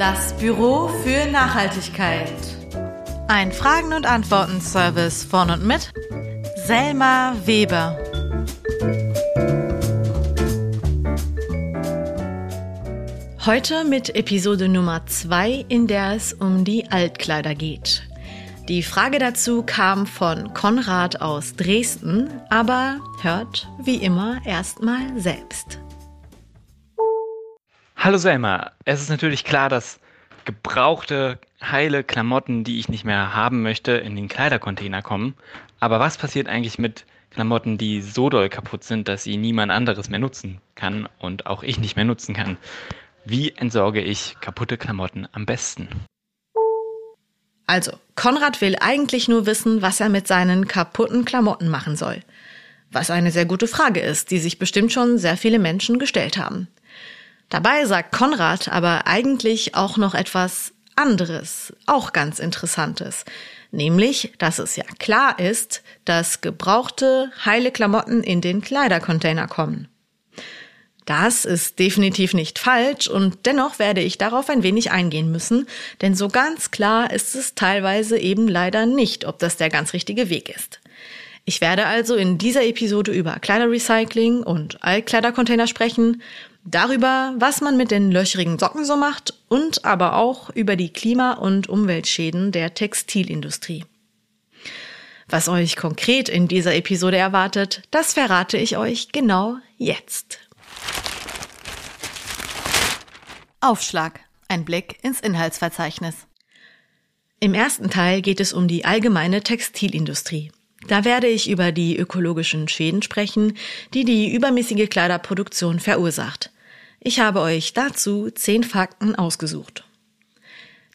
Das Büro für Nachhaltigkeit. Ein Fragen- und Antworten-Service von und mit Selma Weber. Heute mit Episode Nummer 2, in der es um die Altkleider geht. Die Frage dazu kam von Konrad aus Dresden, aber hört wie immer erstmal selbst. Hallo Selma, es ist natürlich klar, dass gebrauchte, heile Klamotten, die ich nicht mehr haben möchte, in den Kleidercontainer kommen. Aber was passiert eigentlich mit Klamotten, die so doll kaputt sind, dass sie niemand anderes mehr nutzen kann und auch ich nicht mehr nutzen kann? Wie entsorge ich kaputte Klamotten am besten? Also, Konrad will eigentlich nur wissen, was er mit seinen kaputten Klamotten machen soll. Was eine sehr gute Frage ist, die sich bestimmt schon sehr viele Menschen gestellt haben. Dabei sagt Konrad aber eigentlich auch noch etwas anderes, auch ganz Interessantes. Nämlich, dass es ja klar ist, dass gebrauchte, heile Klamotten in den Kleidercontainer kommen. Das ist definitiv nicht falsch und dennoch werde ich darauf ein wenig eingehen müssen, denn so ganz klar ist es teilweise eben leider nicht, ob das der ganz richtige Weg ist. Ich werde also in dieser Episode über Kleiderrecycling und Altkleidercontainer sprechen darüber, was man mit den löchrigen Socken so macht und aber auch über die Klima- und Umweltschäden der Textilindustrie. Was euch konkret in dieser Episode erwartet, das verrate ich euch genau jetzt. Aufschlag. Ein Blick ins Inhaltsverzeichnis. Im ersten Teil geht es um die allgemeine Textilindustrie. Da werde ich über die ökologischen Schäden sprechen, die die übermäßige Kleiderproduktion verursacht. Ich habe euch dazu zehn Fakten ausgesucht.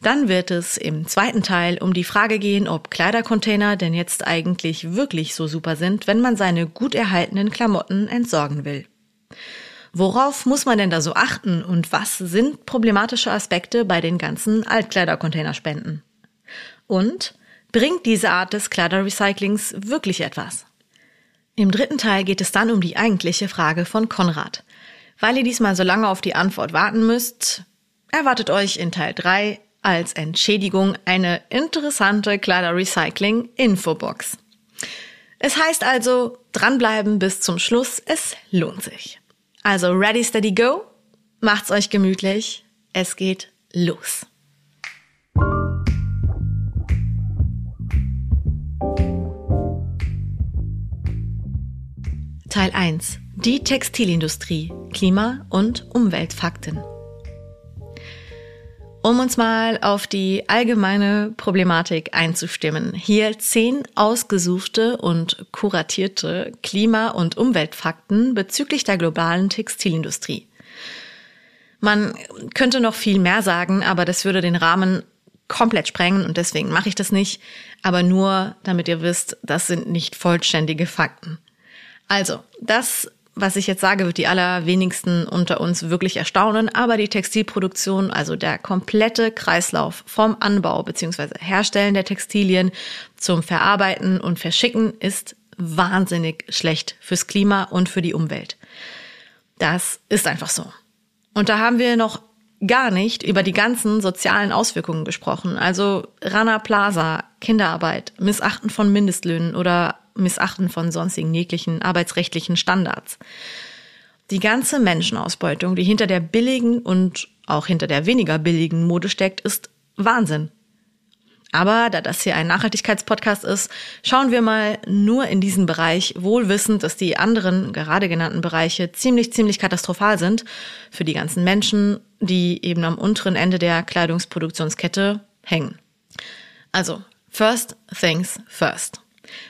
Dann wird es im zweiten Teil um die Frage gehen, ob Kleidercontainer denn jetzt eigentlich wirklich so super sind, wenn man seine gut erhaltenen Klamotten entsorgen will. Worauf muss man denn da so achten und was sind problematische Aspekte bei den ganzen Altkleidercontainerspenden? Und Bringt diese Art des Kleiderrecyclings wirklich etwas? Im dritten Teil geht es dann um die eigentliche Frage von Konrad. Weil ihr diesmal so lange auf die Antwort warten müsst, erwartet euch in Teil 3 als Entschädigung eine interessante Kleiderrecycling-Infobox. Es heißt also, dranbleiben bis zum Schluss, es lohnt sich. Also ready, steady, go, macht's euch gemütlich, es geht los. Teil 1. Die Textilindustrie, Klima- und Umweltfakten. Um uns mal auf die allgemeine Problematik einzustimmen, hier zehn ausgesuchte und kuratierte Klima- und Umweltfakten bezüglich der globalen Textilindustrie. Man könnte noch viel mehr sagen, aber das würde den Rahmen komplett sprengen und deswegen mache ich das nicht, aber nur damit ihr wisst, das sind nicht vollständige Fakten. Also, das, was ich jetzt sage, wird die allerwenigsten unter uns wirklich erstaunen, aber die Textilproduktion, also der komplette Kreislauf vom Anbau bzw. Herstellen der Textilien zum Verarbeiten und Verschicken ist wahnsinnig schlecht fürs Klima und für die Umwelt. Das ist einfach so. Und da haben wir noch gar nicht über die ganzen sozialen Auswirkungen gesprochen. Also Rana Plaza, Kinderarbeit, Missachten von Mindestlöhnen oder Missachten von sonstigen jeglichen arbeitsrechtlichen Standards. Die ganze Menschenausbeutung, die hinter der billigen und auch hinter der weniger billigen Mode steckt, ist Wahnsinn. Aber da das hier ein Nachhaltigkeitspodcast ist, schauen wir mal nur in diesen Bereich, wohl wissend, dass die anderen gerade genannten Bereiche ziemlich, ziemlich katastrophal sind für die ganzen Menschen, die eben am unteren Ende der Kleidungsproduktionskette hängen. Also, first things first.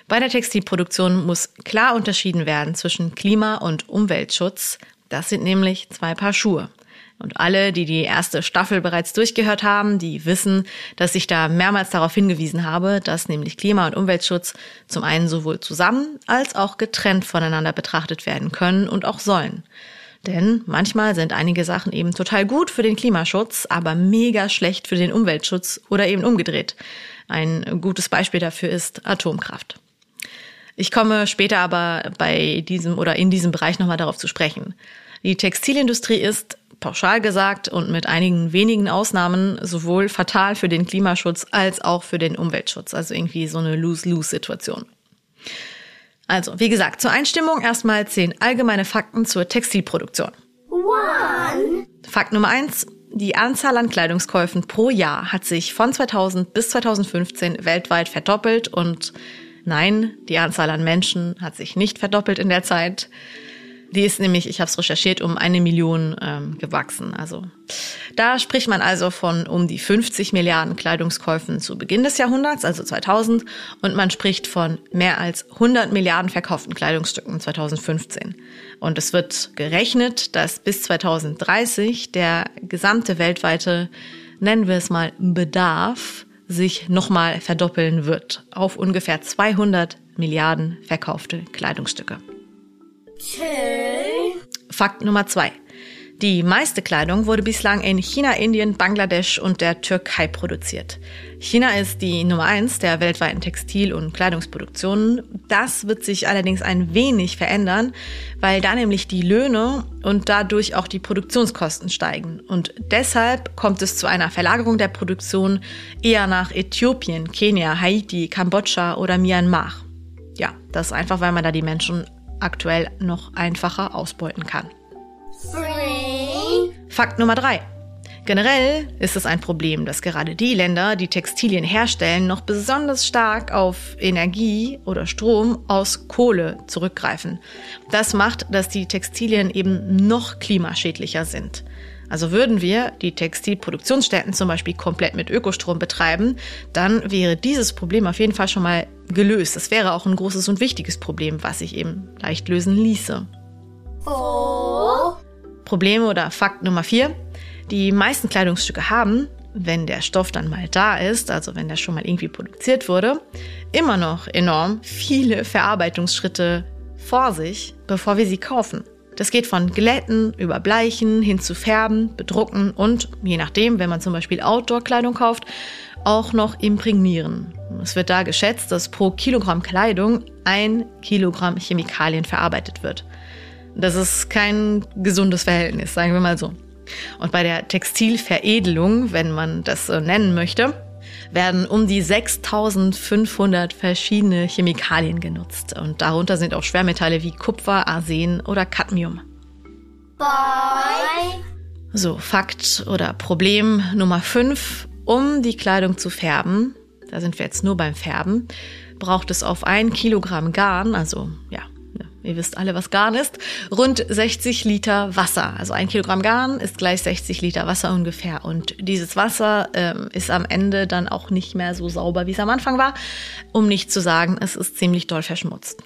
Bei der Textilproduktion muss klar unterschieden werden zwischen Klima- und Umweltschutz. Das sind nämlich zwei Paar Schuhe. Und alle, die die erste Staffel bereits durchgehört haben, die wissen, dass ich da mehrmals darauf hingewiesen habe, dass nämlich Klima- und Umweltschutz zum einen sowohl zusammen als auch getrennt voneinander betrachtet werden können und auch sollen. Denn manchmal sind einige Sachen eben total gut für den Klimaschutz, aber mega schlecht für den Umweltschutz oder eben umgedreht. Ein gutes Beispiel dafür ist Atomkraft. Ich komme später aber bei diesem oder in diesem Bereich nochmal darauf zu sprechen. Die Textilindustrie ist, pauschal gesagt und mit einigen wenigen Ausnahmen, sowohl fatal für den Klimaschutz als auch für den Umweltschutz. Also irgendwie so eine Lose-Lose-Situation. Also, wie gesagt, zur Einstimmung erstmal zehn allgemeine Fakten zur Textilproduktion. One. Fakt Nummer eins. Die Anzahl an Kleidungskäufen pro Jahr hat sich von 2000 bis 2015 weltweit verdoppelt und nein, die Anzahl an Menschen hat sich nicht verdoppelt in der Zeit. Die ist nämlich, ich habe es recherchiert, um eine Million ähm, gewachsen. Also da spricht man also von um die 50 Milliarden Kleidungskäufen zu Beginn des Jahrhunderts, also 2000, und man spricht von mehr als 100 Milliarden verkauften Kleidungsstücken 2015. Und es wird gerechnet, dass bis 2030 der gesamte weltweite, nennen wir es mal, Bedarf sich nochmal verdoppeln wird auf ungefähr 200 Milliarden verkaufte Kleidungsstücke. Okay. Fakt Nummer zwei. Die meiste Kleidung wurde bislang in China, Indien, Bangladesch und der Türkei produziert. China ist die Nummer eins der weltweiten Textil- und Kleidungsproduktionen. Das wird sich allerdings ein wenig verändern, weil da nämlich die Löhne und dadurch auch die Produktionskosten steigen. Und deshalb kommt es zu einer Verlagerung der Produktion eher nach Äthiopien, Kenia, Haiti, Kambodscha oder Myanmar. Ja, das ist einfach, weil man da die Menschen aktuell noch einfacher ausbeuten kann. Three. Fakt Nummer drei. Generell ist es ein Problem, dass gerade die Länder, die Textilien herstellen, noch besonders stark auf Energie oder Strom aus Kohle zurückgreifen. Das macht, dass die Textilien eben noch klimaschädlicher sind. Also würden wir die Textilproduktionsstätten zum Beispiel komplett mit Ökostrom betreiben, dann wäre dieses Problem auf jeden Fall schon mal gelöst. Das wäre auch ein großes und wichtiges Problem, was sich eben leicht lösen ließe. Oh. Problem oder Fakt Nummer vier. Die meisten Kleidungsstücke haben, wenn der Stoff dann mal da ist, also wenn der schon mal irgendwie produziert wurde, immer noch enorm viele Verarbeitungsschritte vor sich, bevor wir sie kaufen. Das geht von Glätten über Bleichen hin zu Färben, Bedrucken und, je nachdem, wenn man zum Beispiel Outdoor-Kleidung kauft, auch noch imprägnieren. Es wird da geschätzt, dass pro Kilogramm Kleidung ein Kilogramm Chemikalien verarbeitet wird. Das ist kein gesundes Verhältnis, sagen wir mal so. Und bei der Textilveredelung, wenn man das so nennen möchte, werden um die 6500 verschiedene Chemikalien genutzt. Und darunter sind auch Schwermetalle wie Kupfer, Arsen oder Cadmium. Bye. So, Fakt oder Problem Nummer 5. Um die Kleidung zu färben, da sind wir jetzt nur beim Färben, braucht es auf ein Kilogramm Garn, also ja, ihr wisst alle, was Garn ist, rund 60 Liter Wasser. Also ein Kilogramm Garn ist gleich 60 Liter Wasser ungefähr. Und dieses Wasser ähm, ist am Ende dann auch nicht mehr so sauber, wie es am Anfang war. Um nicht zu sagen, es ist ziemlich doll verschmutzt.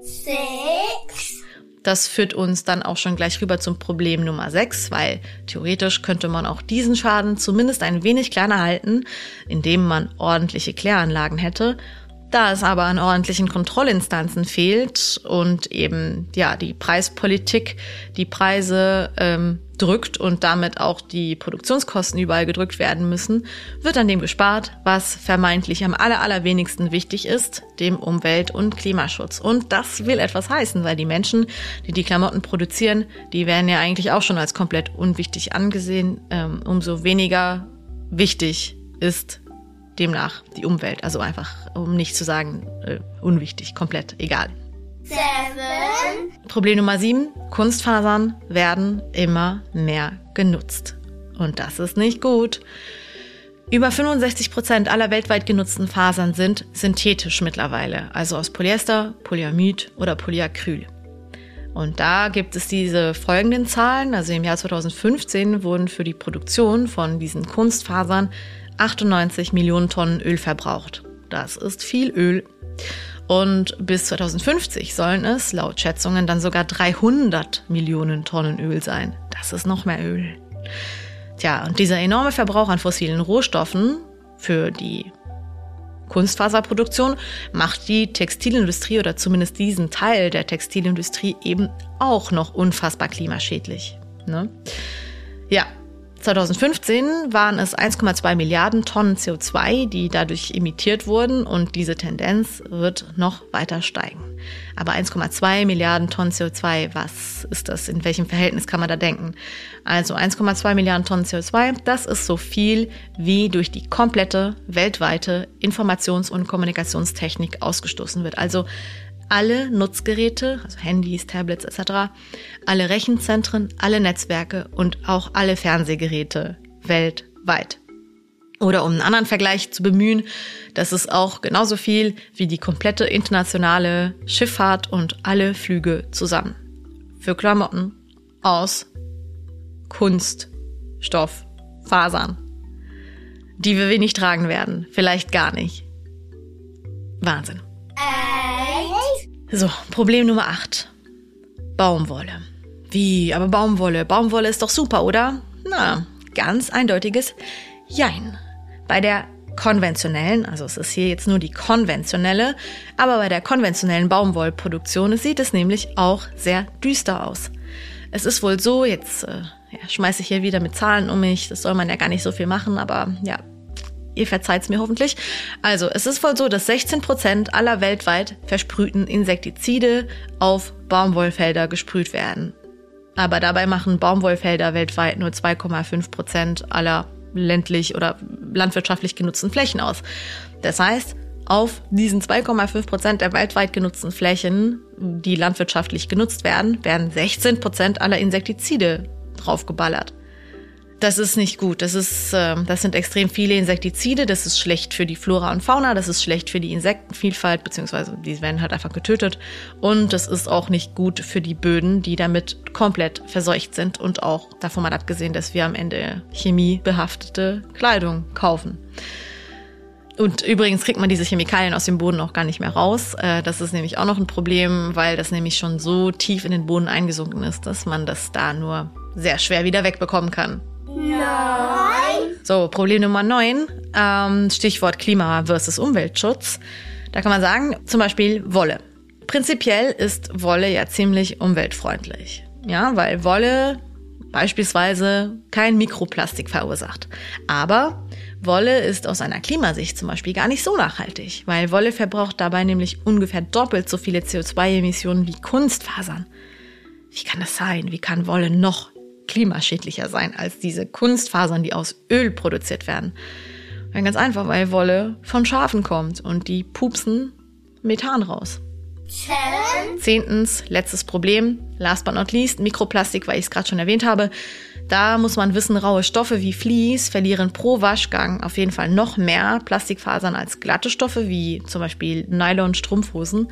Six. Das führt uns dann auch schon gleich rüber zum Problem Nummer 6, weil theoretisch könnte man auch diesen Schaden zumindest ein wenig kleiner halten, indem man ordentliche Kläranlagen hätte da es aber an ordentlichen Kontrollinstanzen fehlt und eben ja die Preispolitik die Preise ähm, drückt und damit auch die Produktionskosten überall gedrückt werden müssen, wird an dem gespart, was vermeintlich am aller, allerwenigsten wichtig ist, dem Umwelt- und Klimaschutz. Und das will etwas heißen, weil die Menschen, die die Klamotten produzieren, die werden ja eigentlich auch schon als komplett unwichtig angesehen. Ähm, umso weniger wichtig ist demnach die Umwelt. Also einfach, um nicht zu sagen, äh, unwichtig, komplett egal. Seven. Problem Nummer sieben. Kunstfasern werden immer mehr genutzt. Und das ist nicht gut. Über 65 Prozent aller weltweit genutzten Fasern sind synthetisch mittlerweile, also aus Polyester, Polyamid oder Polyacryl. Und da gibt es diese folgenden Zahlen. Also im Jahr 2015 wurden für die Produktion von diesen Kunstfasern 98 Millionen Tonnen Öl verbraucht. Das ist viel Öl. Und bis 2050 sollen es laut Schätzungen dann sogar 300 Millionen Tonnen Öl sein. Das ist noch mehr Öl. Tja, und dieser enorme Verbrauch an fossilen Rohstoffen für die Kunstfaserproduktion macht die Textilindustrie oder zumindest diesen Teil der Textilindustrie eben auch noch unfassbar klimaschädlich. Ne? Ja, 2015 waren es 1,2 Milliarden Tonnen CO2, die dadurch emittiert wurden und diese Tendenz wird noch weiter steigen. Aber 1,2 Milliarden Tonnen CO2, was ist das? In welchem Verhältnis kann man da denken? Also 1,2 Milliarden Tonnen CO2, das ist so viel, wie durch die komplette weltweite Informations- und Kommunikationstechnik ausgestoßen wird. Also alle Nutzgeräte, also Handys, Tablets etc., alle Rechenzentren, alle Netzwerke und auch alle Fernsehgeräte weltweit. Oder um einen anderen Vergleich zu bemühen, das ist auch genauso viel wie die komplette internationale Schifffahrt und alle Flüge zusammen. Für Klamotten aus Kunst, Fasern, die wir wenig tragen werden, vielleicht gar nicht. Wahnsinn. So, Problem Nummer 8. Baumwolle. Wie, aber Baumwolle? Baumwolle ist doch super, oder? Na, ganz eindeutiges Jein. Bei der konventionellen, also es ist hier jetzt nur die konventionelle, aber bei der konventionellen Baumwollproduktion sieht es nämlich auch sehr düster aus. Es ist wohl so, jetzt äh, ja, schmeiße ich hier wieder mit Zahlen um mich, das soll man ja gar nicht so viel machen, aber ja, Ihr verzeiht's mir hoffentlich. Also, es ist wohl so, dass 16 Prozent aller weltweit versprühten Insektizide auf Baumwollfelder gesprüht werden. Aber dabei machen Baumwollfelder weltweit nur 2,5 Prozent aller ländlich oder landwirtschaftlich genutzten Flächen aus. Das heißt, auf diesen 2,5 Prozent der weltweit genutzten Flächen, die landwirtschaftlich genutzt werden, werden 16 Prozent aller Insektizide draufgeballert. Das ist nicht gut. Das ist, äh, das sind extrem viele Insektizide. Das ist schlecht für die Flora und Fauna. Das ist schlecht für die Insektenvielfalt, beziehungsweise die werden halt einfach getötet. Und das ist auch nicht gut für die Böden, die damit komplett verseucht sind und auch davon mal abgesehen, dass wir am Ende chemiebehaftete Kleidung kaufen. Und übrigens kriegt man diese Chemikalien aus dem Boden auch gar nicht mehr raus. Äh, das ist nämlich auch noch ein Problem, weil das nämlich schon so tief in den Boden eingesunken ist, dass man das da nur sehr schwer wieder wegbekommen kann. Nein. So, Problem Nummer 9, ähm, Stichwort Klima versus Umweltschutz. Da kann man sagen, zum Beispiel Wolle. Prinzipiell ist Wolle ja ziemlich umweltfreundlich. Ja, weil Wolle beispielsweise kein Mikroplastik verursacht. Aber Wolle ist aus einer Klimasicht zum Beispiel gar nicht so nachhaltig, weil Wolle verbraucht dabei nämlich ungefähr doppelt so viele CO2-Emissionen wie Kunstfasern. Wie kann das sein? Wie kann Wolle noch klimaschädlicher sein als diese Kunstfasern, die aus Öl produziert werden. Ja, ganz einfach, weil Wolle von Schafen kommt und die pupsen Methan raus. Zehntens, letztes Problem, last but not least, Mikroplastik, weil ich es gerade schon erwähnt habe. Da muss man wissen, raue Stoffe wie Vlies verlieren pro Waschgang auf jeden Fall noch mehr Plastikfasern als glatte Stoffe wie zum Beispiel Nylon-Strumpfhosen.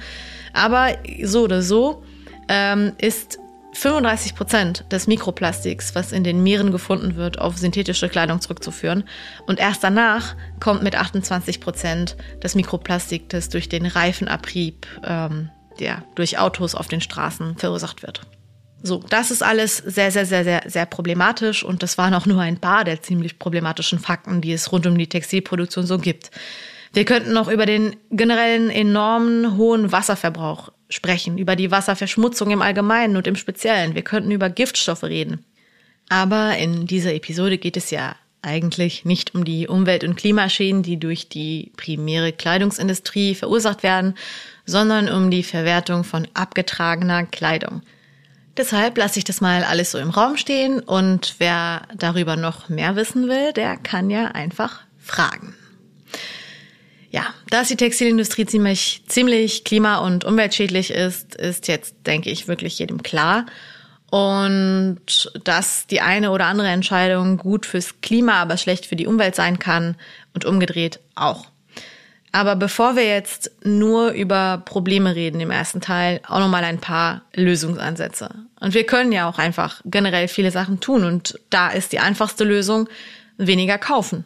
Aber so oder so ähm, ist 35 Prozent des Mikroplastiks, was in den Meeren gefunden wird, auf synthetische Kleidung zurückzuführen. Und erst danach kommt mit 28 Prozent das Mikroplastik, das durch den Reifenabrieb, ähm, der durch Autos auf den Straßen verursacht wird. So, das ist alles sehr, sehr, sehr, sehr, sehr problematisch und das waren auch nur ein paar der ziemlich problematischen Fakten, die es rund um die Textilproduktion so gibt. Wir könnten noch über den generellen enormen hohen Wasserverbrauch sprechen, über die Wasserverschmutzung im Allgemeinen und im Speziellen. Wir könnten über Giftstoffe reden. Aber in dieser Episode geht es ja eigentlich nicht um die Umwelt- und Klimaschäden, die durch die primäre Kleidungsindustrie verursacht werden, sondern um die Verwertung von abgetragener Kleidung. Deshalb lasse ich das mal alles so im Raum stehen und wer darüber noch mehr wissen will, der kann ja einfach fragen. Ja, dass die Textilindustrie ziemlich, ziemlich klima- und umweltschädlich ist, ist jetzt, denke ich, wirklich jedem klar. Und dass die eine oder andere Entscheidung gut fürs Klima, aber schlecht für die Umwelt sein kann und umgedreht auch. Aber bevor wir jetzt nur über Probleme reden im ersten Teil, auch nochmal ein paar Lösungsansätze. Und wir können ja auch einfach generell viele Sachen tun. Und da ist die einfachste Lösung, weniger kaufen.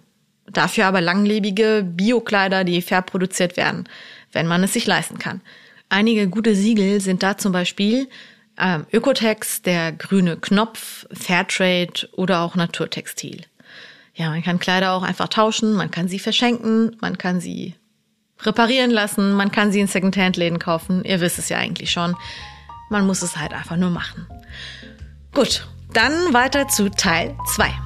Dafür aber langlebige Biokleider, die fair produziert werden, wenn man es sich leisten kann. Einige gute Siegel sind da zum Beispiel ähm, Ökotex, der grüne Knopf, Fairtrade oder auch Naturtextil. Ja, man kann Kleider auch einfach tauschen, man kann sie verschenken, man kann sie reparieren lassen, man kann sie in Secondhand-Läden kaufen. Ihr wisst es ja eigentlich schon. Man muss es halt einfach nur machen. Gut, dann weiter zu Teil 2.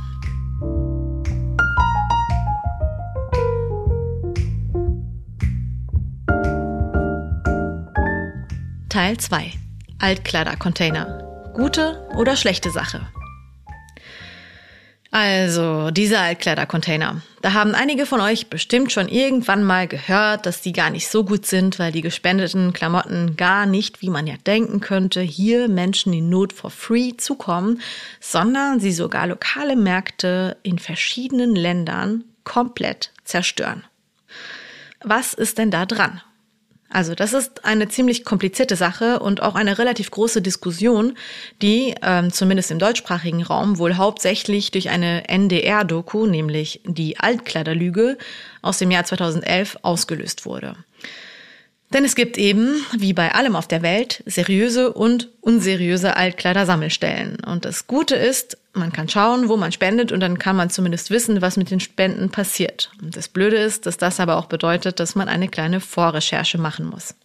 Teil 2. Altkleidercontainer. Gute oder schlechte Sache? Also, diese Altkleidercontainer. Da haben einige von euch bestimmt schon irgendwann mal gehört, dass die gar nicht so gut sind, weil die gespendeten Klamotten gar nicht, wie man ja denken könnte, hier Menschen in Not for free zukommen, sondern sie sogar lokale Märkte in verschiedenen Ländern komplett zerstören. Was ist denn da dran? Also das ist eine ziemlich komplizierte Sache und auch eine relativ große Diskussion, die ähm, zumindest im deutschsprachigen Raum wohl hauptsächlich durch eine NDR-Doku, nämlich die Altkleiderlüge aus dem Jahr 2011 ausgelöst wurde. Denn es gibt eben, wie bei allem auf der Welt, seriöse und unseriöse Altkleidersammelstellen. Und das Gute ist, man kann schauen, wo man spendet und dann kann man zumindest wissen, was mit den Spenden passiert. Und das Blöde ist, dass das aber auch bedeutet, dass man eine kleine Vorrecherche machen muss.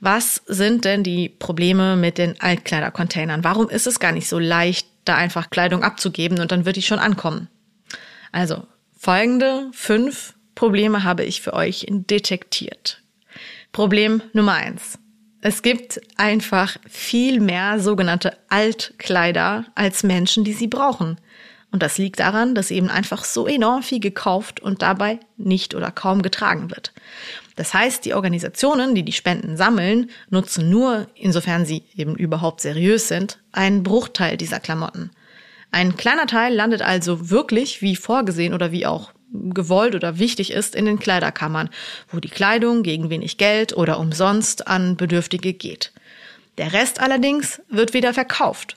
Was sind denn die Probleme mit den Altkleidercontainern? Warum ist es gar nicht so leicht, da einfach Kleidung abzugeben und dann wird die schon ankommen? Also, folgende fünf Probleme habe ich für euch detektiert. Problem Nummer eins. Es gibt einfach viel mehr sogenannte Altkleider als Menschen, die sie brauchen. Und das liegt daran, dass eben einfach so enorm viel gekauft und dabei nicht oder kaum getragen wird. Das heißt, die Organisationen, die die Spenden sammeln, nutzen nur, insofern sie eben überhaupt seriös sind, einen Bruchteil dieser Klamotten. Ein kleiner Teil landet also wirklich wie vorgesehen oder wie auch gewollt oder wichtig ist in den Kleiderkammern, wo die Kleidung gegen wenig Geld oder umsonst an Bedürftige geht. Der Rest allerdings wird wieder verkauft.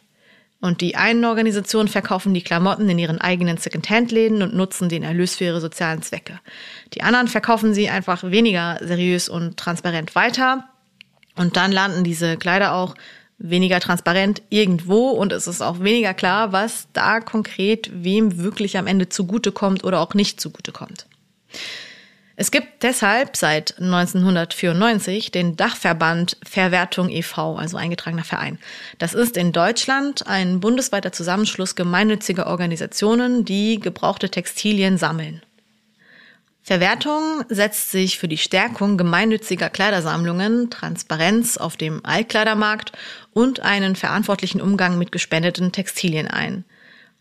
Und die einen Organisationen verkaufen die Klamotten in ihren eigenen Second-Hand-Läden und nutzen den Erlös für ihre sozialen Zwecke. Die anderen verkaufen sie einfach weniger seriös und transparent weiter. Und dann landen diese Kleider auch weniger transparent irgendwo und es ist auch weniger klar, was da konkret wem wirklich am Ende zugutekommt oder auch nicht zugutekommt. Es gibt deshalb seit 1994 den Dachverband Verwertung e.V., also eingetragener Verein. Das ist in Deutschland ein bundesweiter Zusammenschluss gemeinnütziger Organisationen, die gebrauchte Textilien sammeln. Verwertung setzt sich für die Stärkung gemeinnütziger Kleidersammlungen, Transparenz auf dem Altkleidermarkt und einen verantwortlichen Umgang mit gespendeten Textilien ein.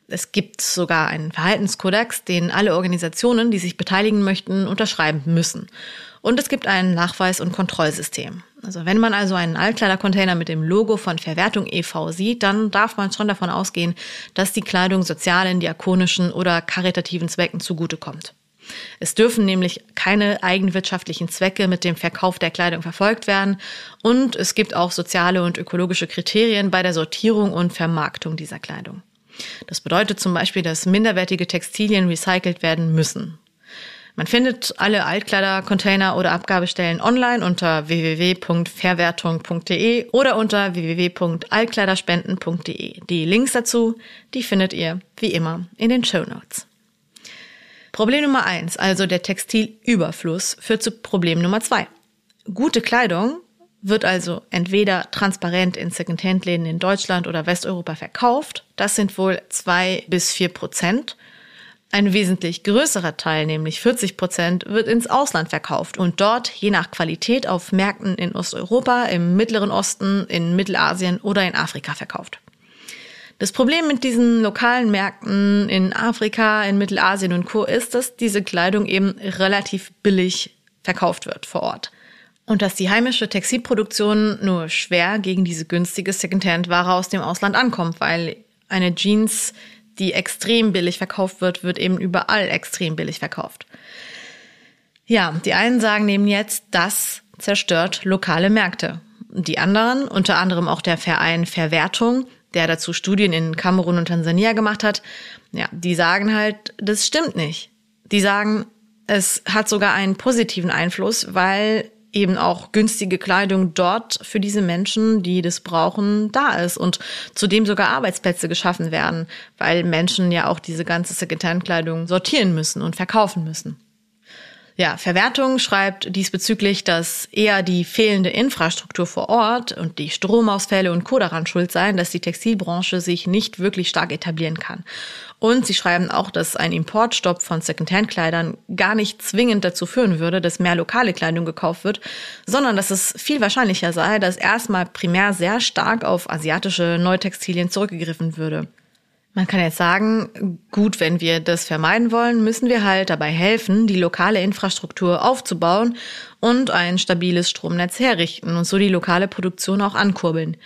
Es gibt sogar einen Verhaltenskodex, den alle Organisationen, die sich beteiligen möchten, unterschreiben müssen. Und es gibt ein Nachweis- und Kontrollsystem. Also wenn man also einen Altkleidercontainer mit dem Logo von Verwertung e.V. sieht, dann darf man schon davon ausgehen, dass die Kleidung sozialen, diakonischen oder karitativen Zwecken zugutekommt. Es dürfen nämlich keine eigenwirtschaftlichen Zwecke mit dem Verkauf der Kleidung verfolgt werden und es gibt auch soziale und ökologische Kriterien bei der Sortierung und Vermarktung dieser Kleidung. Das bedeutet zum Beispiel, dass minderwertige Textilien recycelt werden müssen. Man findet alle Altkleidercontainer oder Abgabestellen online unter www.verwertung.de oder unter www.altkleiderspenden.de. Die Links dazu, die findet ihr wie immer in den Show Notes. Problem Nummer eins, also der Textilüberfluss, führt zu Problem Nummer zwei. Gute Kleidung wird also entweder transparent in Secondhand-Läden in Deutschland oder Westeuropa verkauft. Das sind wohl zwei bis vier Prozent. Ein wesentlich größerer Teil, nämlich 40 Prozent, wird ins Ausland verkauft und dort je nach Qualität auf Märkten in Osteuropa, im Mittleren Osten, in Mittelasien oder in Afrika verkauft. Das Problem mit diesen lokalen Märkten in Afrika, in Mittelasien und Co. ist, dass diese Kleidung eben relativ billig verkauft wird vor Ort. Und dass die heimische Textilproduktion nur schwer gegen diese günstige Secondhand-Ware aus dem Ausland ankommt, weil eine Jeans, die extrem billig verkauft wird, wird eben überall extrem billig verkauft. Ja, die einen sagen eben jetzt, das zerstört lokale Märkte. Die anderen, unter anderem auch der Verein Verwertung, der dazu Studien in Kamerun und Tansania gemacht hat, ja, die sagen halt, das stimmt nicht. Die sagen, es hat sogar einen positiven Einfluss, weil eben auch günstige Kleidung dort für diese Menschen, die das brauchen, da ist und zudem sogar Arbeitsplätze geschaffen werden, weil Menschen ja auch diese ganze Secondhand-Kleidung sortieren müssen und verkaufen müssen. Ja, Verwertung schreibt diesbezüglich, dass eher die fehlende Infrastruktur vor Ort und die Stromausfälle und Co. daran schuld seien, dass die Textilbranche sich nicht wirklich stark etablieren kann. Und sie schreiben auch, dass ein Importstopp von Secondhand-Kleidern gar nicht zwingend dazu führen würde, dass mehr lokale Kleidung gekauft wird, sondern dass es viel wahrscheinlicher sei, dass erstmal primär sehr stark auf asiatische Neutextilien zurückgegriffen würde. Man kann jetzt sagen, gut, wenn wir das vermeiden wollen, müssen wir halt dabei helfen, die lokale Infrastruktur aufzubauen und ein stabiles Stromnetz herrichten und so die lokale Produktion auch ankurbeln.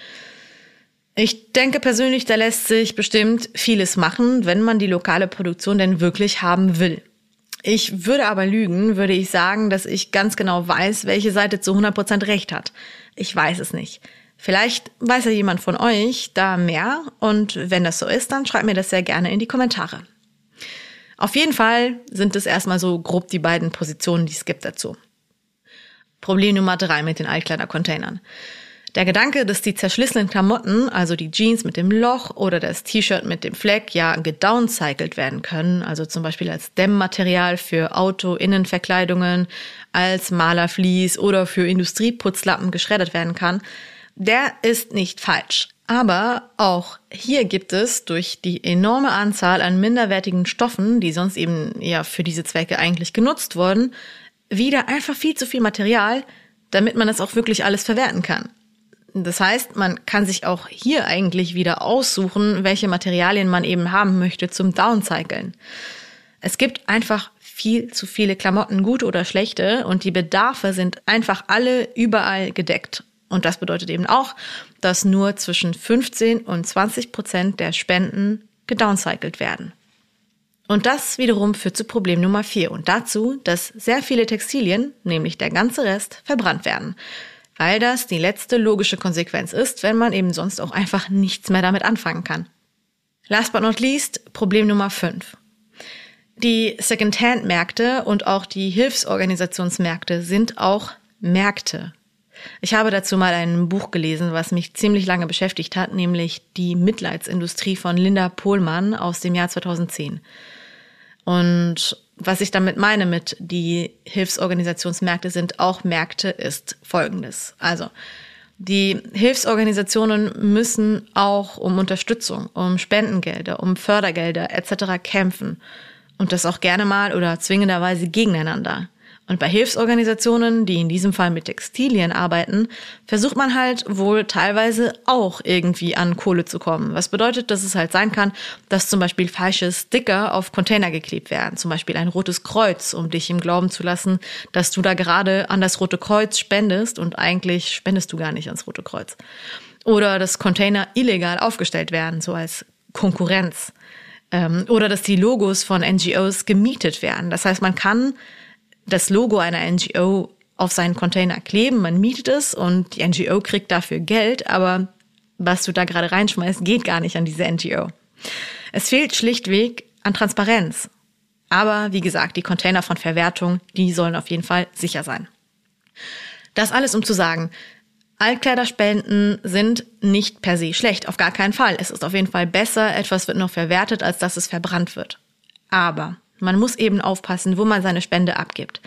Ich denke persönlich, da lässt sich bestimmt vieles machen, wenn man die lokale Produktion denn wirklich haben will. Ich würde aber lügen, würde ich sagen, dass ich ganz genau weiß, welche Seite zu 100% recht hat. Ich weiß es nicht. Vielleicht weiß ja jemand von euch da mehr und wenn das so ist, dann schreibt mir das sehr gerne in die Kommentare. Auf jeden Fall sind es erstmal so grob die beiden Positionen, die es gibt dazu. Problem Nummer drei mit den Altkleidercontainern. Der Gedanke, dass die zerschlissenen Klamotten, also die Jeans mit dem Loch oder das T-Shirt mit dem Fleck, ja gedowncycled werden können, also zum Beispiel als Dämmmaterial für Auto-Innenverkleidungen, als Malerflies oder für Industrieputzlappen geschreddert werden kann, der ist nicht falsch. Aber auch hier gibt es durch die enorme Anzahl an minderwertigen Stoffen, die sonst eben ja für diese Zwecke eigentlich genutzt wurden, wieder einfach viel zu viel Material, damit man das auch wirklich alles verwerten kann. Das heißt, man kann sich auch hier eigentlich wieder aussuchen, welche Materialien man eben haben möchte zum Downcyclen. Es gibt einfach viel zu viele Klamotten, gute oder schlechte, und die Bedarfe sind einfach alle überall gedeckt. Und das bedeutet eben auch, dass nur zwischen 15 und 20 Prozent der Spenden gedowncycelt werden. Und das wiederum führt zu Problem Nummer vier und dazu, dass sehr viele Textilien, nämlich der ganze Rest, verbrannt werden. Weil das die letzte logische Konsequenz ist, wenn man eben sonst auch einfach nichts mehr damit anfangen kann. Last but not least, Problem Nummer fünf. Die Second-Hand-Märkte und auch die Hilfsorganisationsmärkte sind auch Märkte. Ich habe dazu mal ein Buch gelesen, was mich ziemlich lange beschäftigt hat, nämlich Die Mitleidsindustrie von Linda Pohlmann aus dem Jahr 2010. Und was ich damit meine mit die Hilfsorganisationsmärkte sind auch Märkte ist folgendes. Also, die Hilfsorganisationen müssen auch um Unterstützung, um Spendengelder, um Fördergelder etc. kämpfen. Und das auch gerne mal oder zwingenderweise gegeneinander. Und bei Hilfsorganisationen, die in diesem Fall mit Textilien arbeiten, versucht man halt wohl teilweise auch irgendwie an Kohle zu kommen. Was bedeutet, dass es halt sein kann, dass zum Beispiel falsche Sticker auf Container geklebt werden. Zum Beispiel ein rotes Kreuz, um dich im Glauben zu lassen, dass du da gerade an das Rote Kreuz spendest und eigentlich spendest du gar nicht ans Rote Kreuz. Oder dass Container illegal aufgestellt werden, so als Konkurrenz. Ähm, oder dass die Logos von NGOs gemietet werden. Das heißt, man kann das Logo einer NGO auf seinen Container kleben, man mietet es und die NGO kriegt dafür Geld, aber was du da gerade reinschmeißt, geht gar nicht an diese NGO. Es fehlt schlichtweg an Transparenz. Aber wie gesagt, die Container von Verwertung, die sollen auf jeden Fall sicher sein. Das alles um zu sagen, Altkleiderspenden sind nicht per se schlecht, auf gar keinen Fall. Es ist auf jeden Fall besser, etwas wird noch verwertet, als dass es verbrannt wird. Aber man muss eben aufpassen, wo man seine Spende abgibt.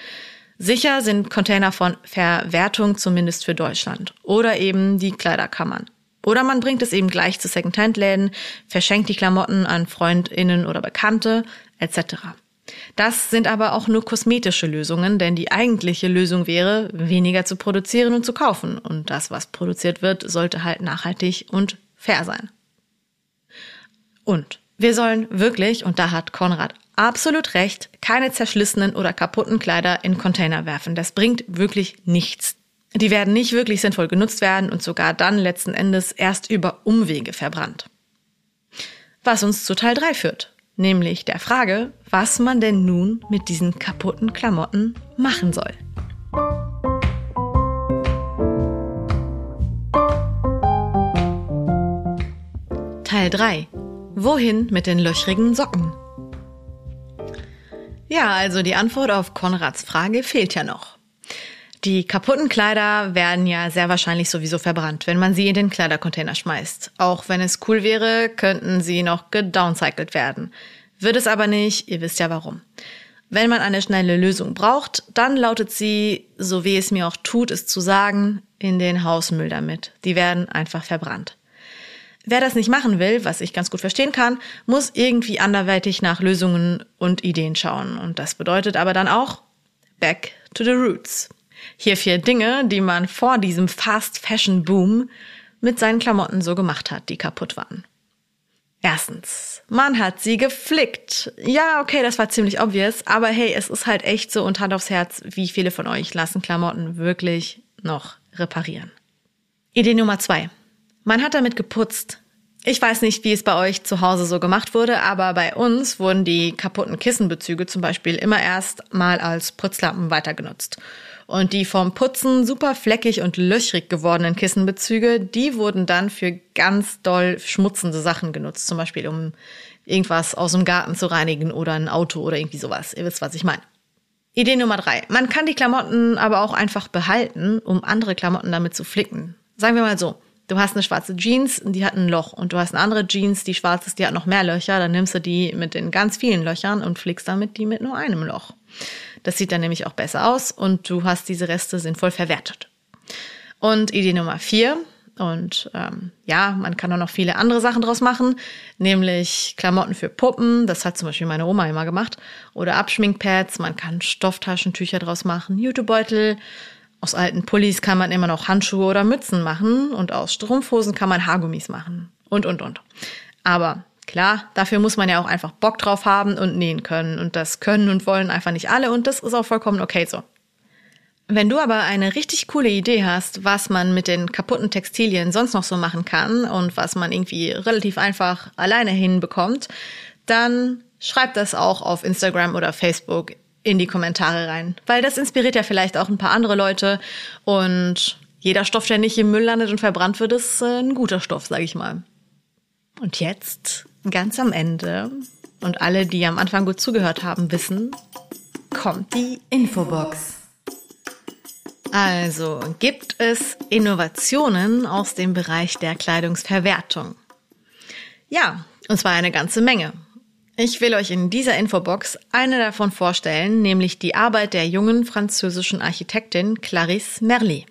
Sicher sind Container von Verwertung zumindest für Deutschland oder eben die Kleiderkammern. Oder man bringt es eben gleich zu Secondhand-Läden, verschenkt die Klamotten an Freundinnen oder Bekannte etc. Das sind aber auch nur kosmetische Lösungen, denn die eigentliche Lösung wäre, weniger zu produzieren und zu kaufen. Und das, was produziert wird, sollte halt nachhaltig und fair sein. Und wir sollen wirklich, und da hat Konrad absolut recht, keine zerschlissenen oder kaputten Kleider in Container werfen. Das bringt wirklich nichts. Die werden nicht wirklich sinnvoll genutzt werden und sogar dann letzten Endes erst über Umwege verbrannt. Was uns zu Teil 3 führt, nämlich der Frage, was man denn nun mit diesen kaputten Klamotten machen soll. Teil 3. Wohin mit den löchrigen Socken? Ja, also die Antwort auf Konrads Frage fehlt ja noch. Die kaputten Kleider werden ja sehr wahrscheinlich sowieso verbrannt, wenn man sie in den Kleidercontainer schmeißt. Auch wenn es cool wäre, könnten sie noch gedowncycelt werden. Wird es aber nicht, ihr wisst ja warum. Wenn man eine schnelle Lösung braucht, dann lautet sie, so wie es mir auch tut, es zu sagen, in den Hausmüll damit. Die werden einfach verbrannt. Wer das nicht machen will, was ich ganz gut verstehen kann, muss irgendwie anderweitig nach Lösungen und Ideen schauen. Und das bedeutet aber dann auch back to the roots. Hier vier Dinge, die man vor diesem Fast Fashion Boom mit seinen Klamotten so gemacht hat, die kaputt waren. Erstens, man hat sie geflickt. Ja, okay, das war ziemlich obvious, aber hey, es ist halt echt so und Hand aufs Herz, wie viele von euch lassen Klamotten wirklich noch reparieren. Idee Nummer zwei. Man hat damit geputzt. Ich weiß nicht, wie es bei euch zu Hause so gemacht wurde, aber bei uns wurden die kaputten Kissenbezüge zum Beispiel immer erst mal als Putzlappen weitergenutzt. Und die vom Putzen super fleckig und löchrig gewordenen Kissenbezüge, die wurden dann für ganz doll schmutzende Sachen genutzt. Zum Beispiel, um irgendwas aus dem Garten zu reinigen oder ein Auto oder irgendwie sowas. Ihr wisst, was ich meine. Idee Nummer drei. Man kann die Klamotten aber auch einfach behalten, um andere Klamotten damit zu flicken. Sagen wir mal so. Du hast eine schwarze Jeans, die hat ein Loch. Und du hast eine andere Jeans, die schwarz ist, die hat noch mehr Löcher, dann nimmst du die mit den ganz vielen Löchern und flickst damit die mit nur einem Loch. Das sieht dann nämlich auch besser aus und du hast diese Reste sinnvoll verwertet. Und Idee Nummer vier, und ähm, ja, man kann auch noch viele andere Sachen draus machen, nämlich Klamotten für Puppen, das hat zum Beispiel meine Oma immer gemacht, oder Abschminkpads, man kann Stofftaschentücher draus machen, Jutebeutel, aus alten Pullis kann man immer noch Handschuhe oder Mützen machen und aus Strumpfhosen kann man Haargummis machen und, und, und. Aber klar, dafür muss man ja auch einfach Bock drauf haben und nähen können und das können und wollen einfach nicht alle und das ist auch vollkommen okay so. Wenn du aber eine richtig coole Idee hast, was man mit den kaputten Textilien sonst noch so machen kann und was man irgendwie relativ einfach alleine hinbekommt, dann schreib das auch auf Instagram oder Facebook in die Kommentare rein, weil das inspiriert ja vielleicht auch ein paar andere Leute und jeder Stoff, der nicht im Müll landet und verbrannt wird, ist äh, ein guter Stoff, sage ich mal. Und jetzt, ganz am Ende, und alle, die am Anfang gut zugehört haben, wissen, kommt die Infobox. Also, gibt es Innovationen aus dem Bereich der Kleidungsverwertung? Ja, und zwar eine ganze Menge. Ich will euch in dieser Infobox eine davon vorstellen, nämlich die Arbeit der jungen französischen Architektin Clarisse Merlet.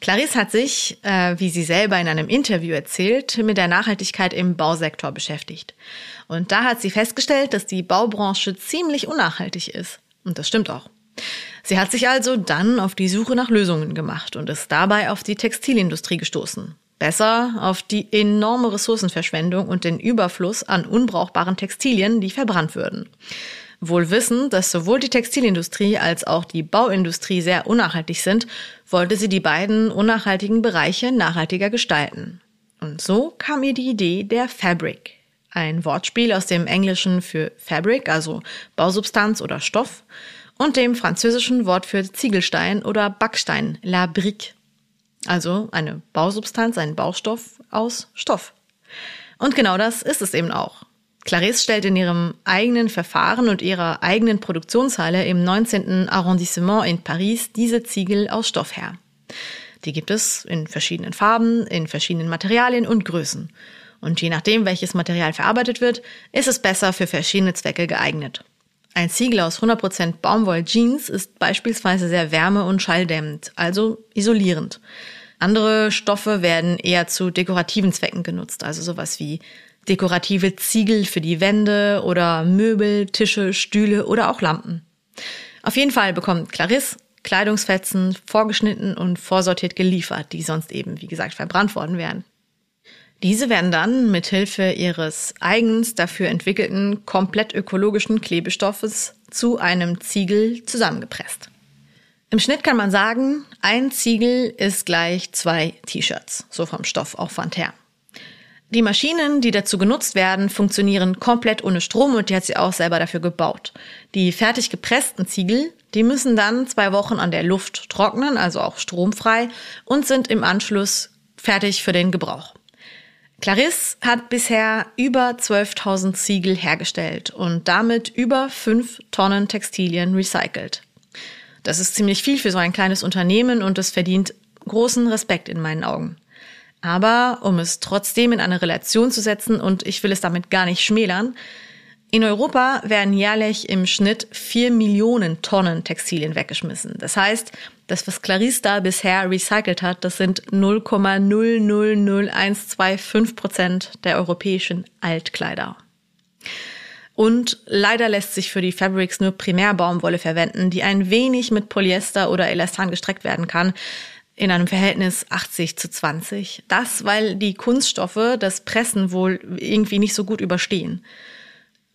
Clarisse hat sich, äh, wie sie selber in einem Interview erzählt, mit der Nachhaltigkeit im Bausektor beschäftigt. Und da hat sie festgestellt, dass die Baubranche ziemlich unnachhaltig ist. Und das stimmt auch. Sie hat sich also dann auf die Suche nach Lösungen gemacht und ist dabei auf die Textilindustrie gestoßen. Besser auf die enorme Ressourcenverschwendung und den Überfluss an unbrauchbaren Textilien, die verbrannt würden. Wohl wissend, dass sowohl die Textilindustrie als auch die Bauindustrie sehr unnachhaltig sind, wollte sie die beiden unnachhaltigen Bereiche nachhaltiger gestalten. Und so kam ihr die Idee der Fabric. Ein Wortspiel aus dem Englischen für Fabric, also Bausubstanz oder Stoff, und dem französischen Wort für Ziegelstein oder Backstein, la brique also eine Bausubstanz, ein Baustoff aus Stoff. Und genau das ist es eben auch. Clarisse stellt in ihrem eigenen Verfahren und ihrer eigenen Produktionshalle im 19. Arrondissement in Paris diese Ziegel aus Stoff her. Die gibt es in verschiedenen Farben, in verschiedenen Materialien und Größen. Und je nachdem, welches Material verarbeitet wird, ist es besser für verschiedene Zwecke geeignet. Ein Ziegel aus 100% Baumwoll-Jeans ist beispielsweise sehr wärme- und schalldämmend, also isolierend. Andere Stoffe werden eher zu dekorativen Zwecken genutzt, also sowas wie dekorative Ziegel für die Wände oder Möbel, Tische, Stühle oder auch Lampen. Auf jeden Fall bekommt Clarisse Kleidungsfetzen vorgeschnitten und vorsortiert geliefert, die sonst eben, wie gesagt, verbrannt worden wären. Diese werden dann mit Hilfe ihres eigens dafür entwickelten komplett ökologischen Klebestoffes zu einem Ziegel zusammengepresst. Im Schnitt kann man sagen, ein Ziegel ist gleich zwei T-Shirts, so vom Stoffaufwand her. Die Maschinen, die dazu genutzt werden, funktionieren komplett ohne Strom und die hat sie auch selber dafür gebaut. Die fertig gepressten Ziegel, die müssen dann zwei Wochen an der Luft trocknen, also auch stromfrei, und sind im Anschluss fertig für den Gebrauch. Clarisse hat bisher über 12.000 Ziegel hergestellt und damit über 5 Tonnen Textilien recycelt. Das ist ziemlich viel für so ein kleines Unternehmen und es verdient großen Respekt in meinen Augen. Aber um es trotzdem in eine Relation zu setzen, und ich will es damit gar nicht schmälern, In Europa werden jährlich im Schnitt vier Millionen Tonnen Textilien weggeschmissen. Das heißt, das, was Clarista bisher recycelt hat, das sind 0,000125 Prozent der europäischen Altkleider. Und leider lässt sich für die Fabrics nur Primärbaumwolle verwenden, die ein wenig mit Polyester oder Elastan gestreckt werden kann, in einem Verhältnis 80 zu 20. Das, weil die Kunststoffe das Pressen wohl irgendwie nicht so gut überstehen.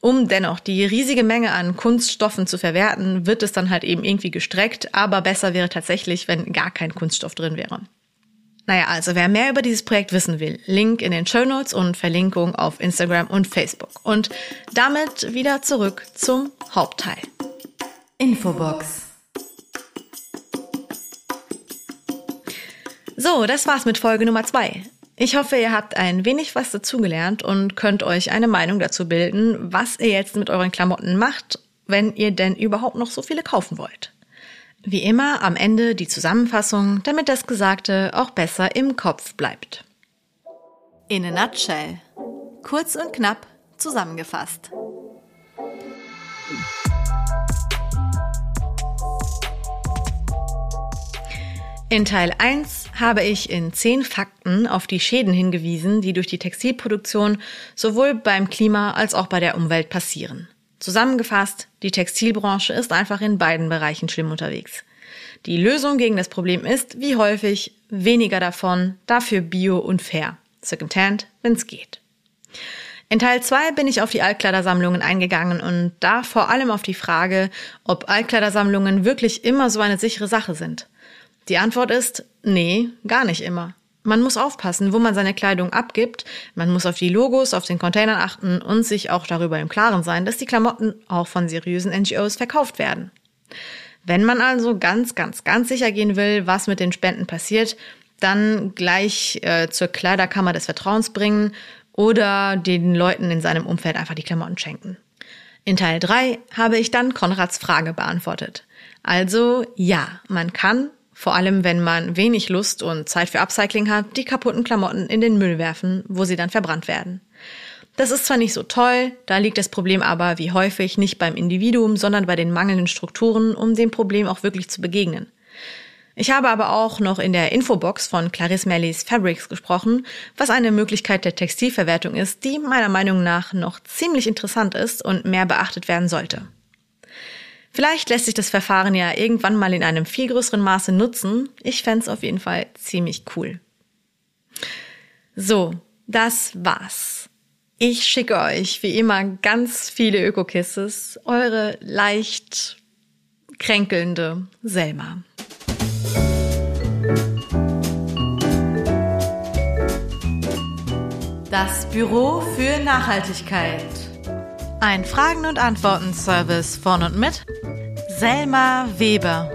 Um dennoch die riesige Menge an Kunststoffen zu verwerten, wird es dann halt eben irgendwie gestreckt, aber besser wäre tatsächlich, wenn gar kein Kunststoff drin wäre. Naja, also wer mehr über dieses Projekt wissen will, Link in den Show Notes und Verlinkung auf Instagram und Facebook. Und damit wieder zurück zum Hauptteil. Infobox. So, das war's mit Folge Nummer zwei. Ich hoffe, ihr habt ein wenig was dazugelernt und könnt euch eine Meinung dazu bilden, was ihr jetzt mit euren Klamotten macht, wenn ihr denn überhaupt noch so viele kaufen wollt. Wie immer am Ende die Zusammenfassung, damit das Gesagte auch besser im Kopf bleibt. In a nutshell. Kurz und knapp zusammengefasst. In Teil 1 habe ich in zehn Fakten auf die Schäden hingewiesen, die durch die Textilproduktion sowohl beim Klima als auch bei der Umwelt passieren. Zusammengefasst, die Textilbranche ist einfach in beiden Bereichen schlimm unterwegs. Die Lösung gegen das Problem ist, wie häufig, weniger davon, dafür bio und fair. Secondhand, wenn's geht. In Teil 2 bin ich auf die Altkleidersammlungen eingegangen und da vor allem auf die Frage, ob Altkleidersammlungen wirklich immer so eine sichere Sache sind. Die Antwort ist, nee, gar nicht immer. Man muss aufpassen, wo man seine Kleidung abgibt. Man muss auf die Logos auf den Containern achten und sich auch darüber im Klaren sein, dass die Klamotten auch von seriösen NGOs verkauft werden. Wenn man also ganz, ganz, ganz sicher gehen will, was mit den Spenden passiert, dann gleich äh, zur Kleiderkammer des Vertrauens bringen oder den Leuten in seinem Umfeld einfach die Klamotten schenken. In Teil 3 habe ich dann Konrads Frage beantwortet. Also ja, man kann vor allem wenn man wenig Lust und Zeit für Upcycling hat, die kaputten Klamotten in den Müll werfen, wo sie dann verbrannt werden. Das ist zwar nicht so toll, da liegt das Problem aber wie häufig nicht beim Individuum, sondern bei den mangelnden Strukturen, um dem Problem auch wirklich zu begegnen. Ich habe aber auch noch in der Infobox von Clarisse Merlis Fabrics gesprochen, was eine Möglichkeit der Textilverwertung ist, die meiner Meinung nach noch ziemlich interessant ist und mehr beachtet werden sollte. Vielleicht lässt sich das Verfahren ja irgendwann mal in einem viel größeren Maße nutzen. Ich fände auf jeden Fall ziemlich cool. So, das war's. Ich schicke euch wie immer ganz viele Ökokisses, eure leicht kränkelnde Selma. Das Büro für Nachhaltigkeit. Ein Fragen- und Antworten-Service von und mit Selma Weber.